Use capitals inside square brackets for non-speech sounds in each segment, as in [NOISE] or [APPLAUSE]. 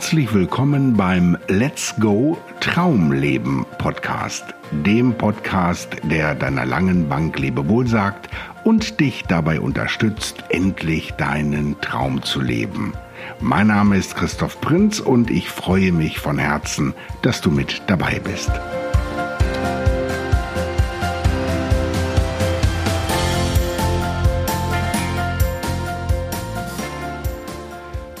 Herzlich willkommen beim Let's Go Traumleben Podcast, dem Podcast, der deiner langen Bank Lebewohl sagt und dich dabei unterstützt, endlich deinen Traum zu leben. Mein Name ist Christoph Prinz und ich freue mich von Herzen, dass du mit dabei bist.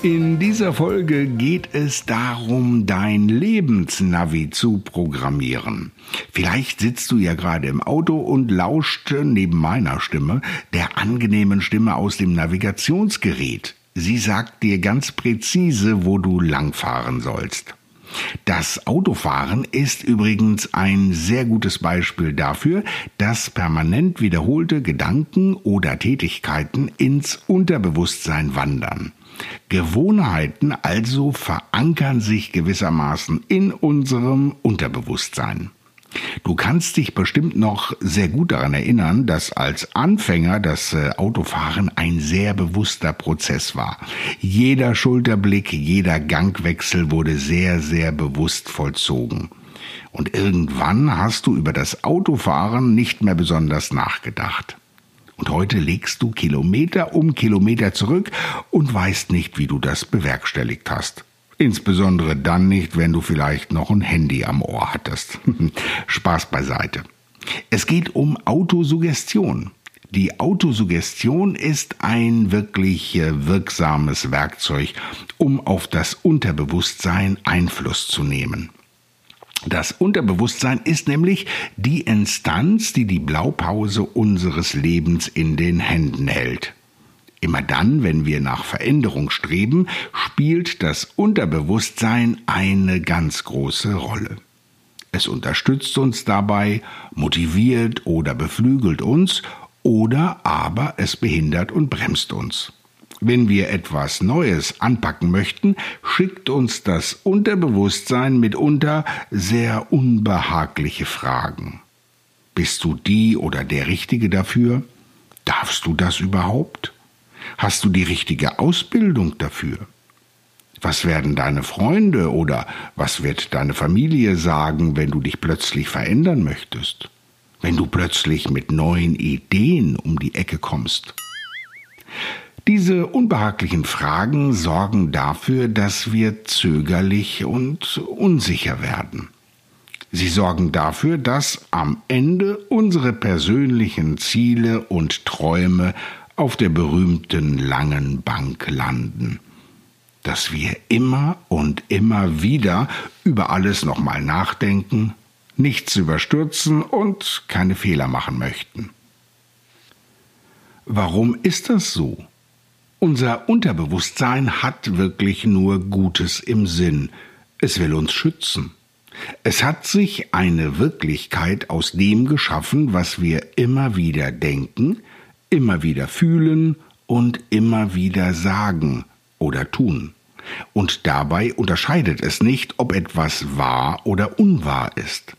In dieser Folge geht es darum, dein Lebensnavi zu programmieren. Vielleicht sitzt du ja gerade im Auto und lauscht neben meiner Stimme der angenehmen Stimme aus dem Navigationsgerät. Sie sagt dir ganz präzise, wo du langfahren sollst. Das Autofahren ist übrigens ein sehr gutes Beispiel dafür, dass permanent wiederholte Gedanken oder Tätigkeiten ins Unterbewusstsein wandern. Gewohnheiten also verankern sich gewissermaßen in unserem Unterbewusstsein. Du kannst dich bestimmt noch sehr gut daran erinnern, dass als Anfänger das äh, Autofahren ein sehr bewusster Prozess war. Jeder Schulterblick, jeder Gangwechsel wurde sehr, sehr bewusst vollzogen. Und irgendwann hast du über das Autofahren nicht mehr besonders nachgedacht. Und heute legst du Kilometer um Kilometer zurück und weißt nicht, wie du das bewerkstelligt hast. Insbesondere dann nicht, wenn du vielleicht noch ein Handy am Ohr hattest. [LAUGHS] Spaß beiseite. Es geht um Autosuggestion. Die Autosuggestion ist ein wirklich äh, wirksames Werkzeug, um auf das Unterbewusstsein Einfluss zu nehmen. Das Unterbewusstsein ist nämlich die Instanz, die die Blaupause unseres Lebens in den Händen hält. Immer dann, wenn wir nach Veränderung streben, spielt das Unterbewusstsein eine ganz große Rolle. Es unterstützt uns dabei, motiviert oder beflügelt uns, oder aber es behindert und bremst uns. Wenn wir etwas Neues anpacken möchten, schickt uns das Unterbewusstsein mitunter sehr unbehagliche Fragen. Bist du die oder der Richtige dafür? Darfst du das überhaupt? Hast du die richtige Ausbildung dafür? Was werden deine Freunde oder was wird deine Familie sagen, wenn du dich plötzlich verändern möchtest? Wenn du plötzlich mit neuen Ideen um die Ecke kommst? Diese unbehaglichen Fragen sorgen dafür, dass wir zögerlich und unsicher werden. Sie sorgen dafür, dass am Ende unsere persönlichen Ziele und Träume auf der berühmten langen Bank landen. Dass wir immer und immer wieder über alles nochmal nachdenken, nichts überstürzen und keine Fehler machen möchten. Warum ist das so? Unser Unterbewusstsein hat wirklich nur Gutes im Sinn. Es will uns schützen. Es hat sich eine Wirklichkeit aus dem geschaffen, was wir immer wieder denken, immer wieder fühlen und immer wieder sagen oder tun. Und dabei unterscheidet es nicht, ob etwas wahr oder unwahr ist.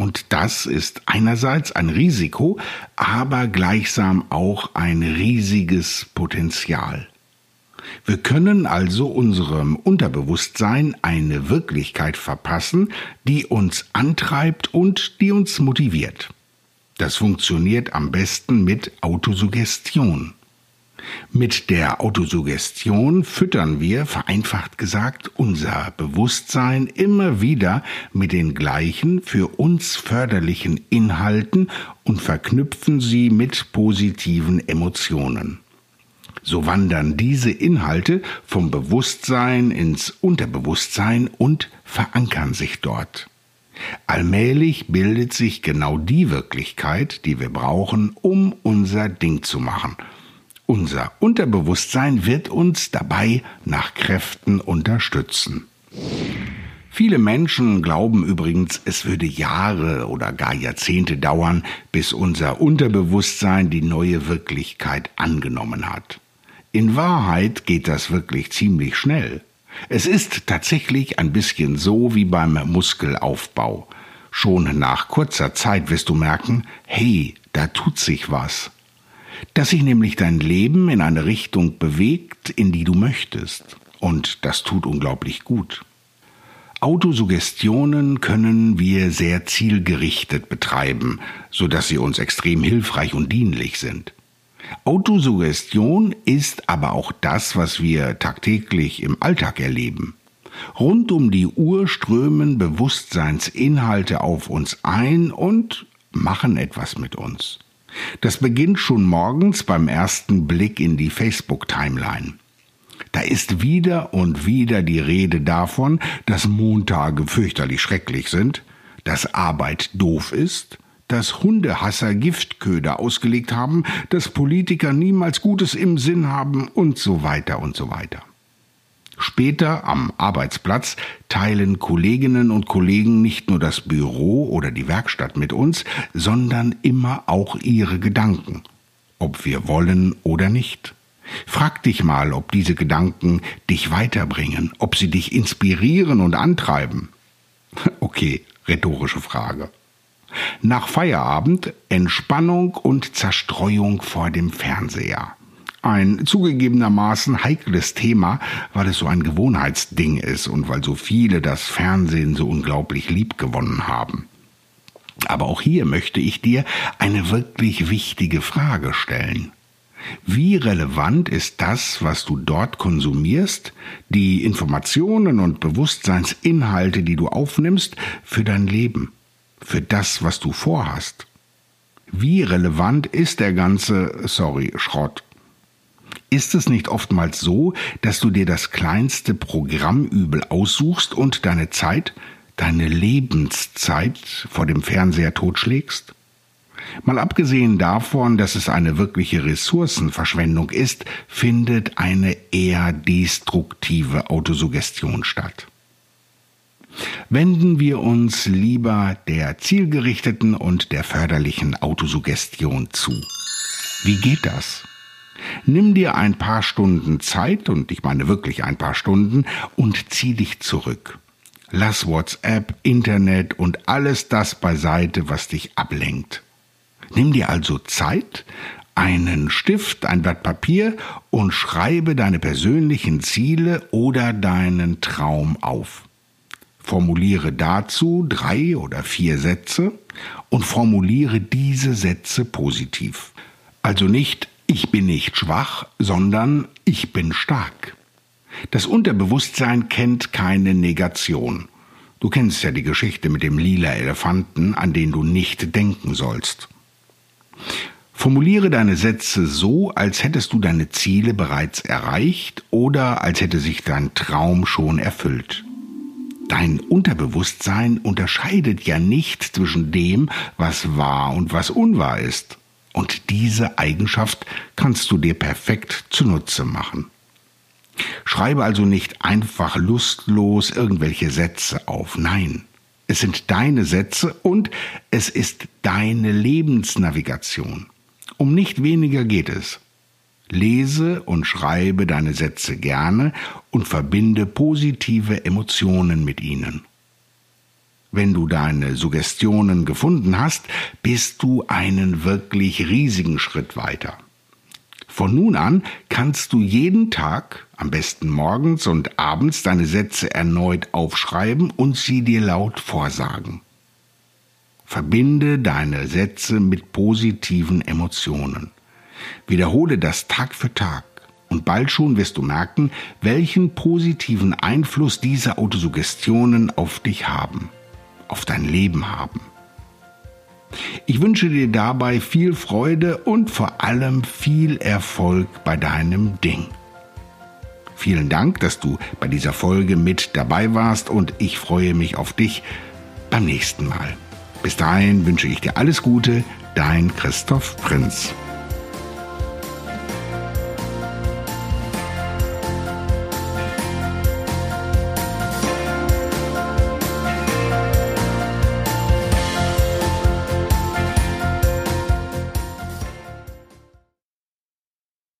Und das ist einerseits ein Risiko, aber gleichsam auch ein riesiges Potenzial. Wir können also unserem Unterbewusstsein eine Wirklichkeit verpassen, die uns antreibt und die uns motiviert. Das funktioniert am besten mit Autosuggestion. Mit der Autosuggestion füttern wir, vereinfacht gesagt, unser Bewusstsein immer wieder mit den gleichen für uns förderlichen Inhalten und verknüpfen sie mit positiven Emotionen. So wandern diese Inhalte vom Bewusstsein ins Unterbewusstsein und verankern sich dort. Allmählich bildet sich genau die Wirklichkeit, die wir brauchen, um unser Ding zu machen – unser Unterbewusstsein wird uns dabei nach Kräften unterstützen. Viele Menschen glauben übrigens, es würde Jahre oder gar Jahrzehnte dauern, bis unser Unterbewusstsein die neue Wirklichkeit angenommen hat. In Wahrheit geht das wirklich ziemlich schnell. Es ist tatsächlich ein bisschen so wie beim Muskelaufbau. Schon nach kurzer Zeit wirst du merken, hey, da tut sich was dass sich nämlich dein Leben in eine Richtung bewegt, in die du möchtest. Und das tut unglaublich gut. Autosuggestionen können wir sehr zielgerichtet betreiben, so dass sie uns extrem hilfreich und dienlich sind. Autosuggestion ist aber auch das, was wir tagtäglich im Alltag erleben. Rund um die Uhr strömen Bewusstseinsinhalte auf uns ein und machen etwas mit uns. Das beginnt schon morgens beim ersten Blick in die Facebook-Timeline. Da ist wieder und wieder die Rede davon, dass Montage fürchterlich schrecklich sind, dass Arbeit doof ist, dass Hundehasser Giftköder ausgelegt haben, dass Politiker niemals Gutes im Sinn haben und so weiter und so weiter. Später am Arbeitsplatz teilen Kolleginnen und Kollegen nicht nur das Büro oder die Werkstatt mit uns, sondern immer auch ihre Gedanken, ob wir wollen oder nicht. Frag dich mal, ob diese Gedanken dich weiterbringen, ob sie dich inspirieren und antreiben. [LAUGHS] Okay, rhetorische Frage. Nach Feierabend Entspannung und Zerstreuung vor dem Fernseher. Ein zugegebenermaßen heikles Thema, weil es so ein Gewohnheitsding ist und weil so viele das Fernsehen so unglaublich lieb gewonnen haben. Aber auch hier möchte ich dir eine wirklich wichtige Frage stellen. Wie relevant ist das, was du dort konsumierst, die Informationen und Bewusstseinsinhalte, die du aufnimmst, für dein Leben, für das, was du vorhast? Wie relevant ist der ganze, sorry, Schrott? Ist es nicht oftmals so, dass du dir das kleinste Programmübel aussuchst und deine Zeit, deine Lebenszeit vor dem Fernseher totschlägst? Mal abgesehen davon, dass es eine wirkliche Ressourcenverschwendung ist, findet eine eher destruktive Autosuggestion statt. Wenden wir uns lieber der zielgerichteten und der förderlichen Autosuggestion zu. Wie geht das? Nimm dir ein paar Stunden Zeit, und ich meine wirklich ein paar Stunden, und zieh dich zurück. Lass WhatsApp, Internet und alles das beiseite, was dich ablenkt. Nimm dir also Zeit, einen Stift, ein Blatt Papier und schreibe deine persönlichen Ziele oder deinen Traum auf. Formuliere dazu drei oder vier Sätze und formuliere diese Sätze positiv. Also nicht ich bin nicht schwach, sondern ich bin stark. Das Unterbewusstsein kennt keine Negation. Du kennst ja die Geschichte mit dem lila Elefanten, an den du nicht denken sollst. Formuliere deine Sätze so, als hättest du deine Ziele bereits erreicht oder als hätte sich dein Traum schon erfüllt. Dein Unterbewusstsein unterscheidet ja nicht zwischen dem, was wahr und was unwahr ist. Und diese Eigenschaft kannst du dir perfekt zunutze machen. Schreibe also nicht einfach lustlos irgendwelche Sätze auf. Nein, es sind deine Sätze und es ist deine Lebensnavigation. Um nicht weniger geht es. Lese und schreibe deine Sätze gerne und verbinde positive Emotionen mit ihnen. Wenn du deine Suggestionen gefunden hast, bist du einen wirklich riesigen Schritt weiter. Von nun an kannst du jeden Tag, am besten morgens und abends, deine Sätze erneut aufschreiben und sie dir laut vorsagen. Verbinde deine Sätze mit positiven Emotionen. Wiederhole das Tag für Tag und bald schon wirst du merken, welchen positiven Einfluss diese Autosuggestionen auf dich haben auf dein Leben haben. Ich wünsche dir dabei viel Freude und vor allem viel Erfolg bei deinem Ding. Vielen Dank, dass du bei dieser Folge mit dabei warst und ich freue mich auf dich beim nächsten Mal. Bis dahin wünsche ich dir alles Gute, dein Christoph Prinz.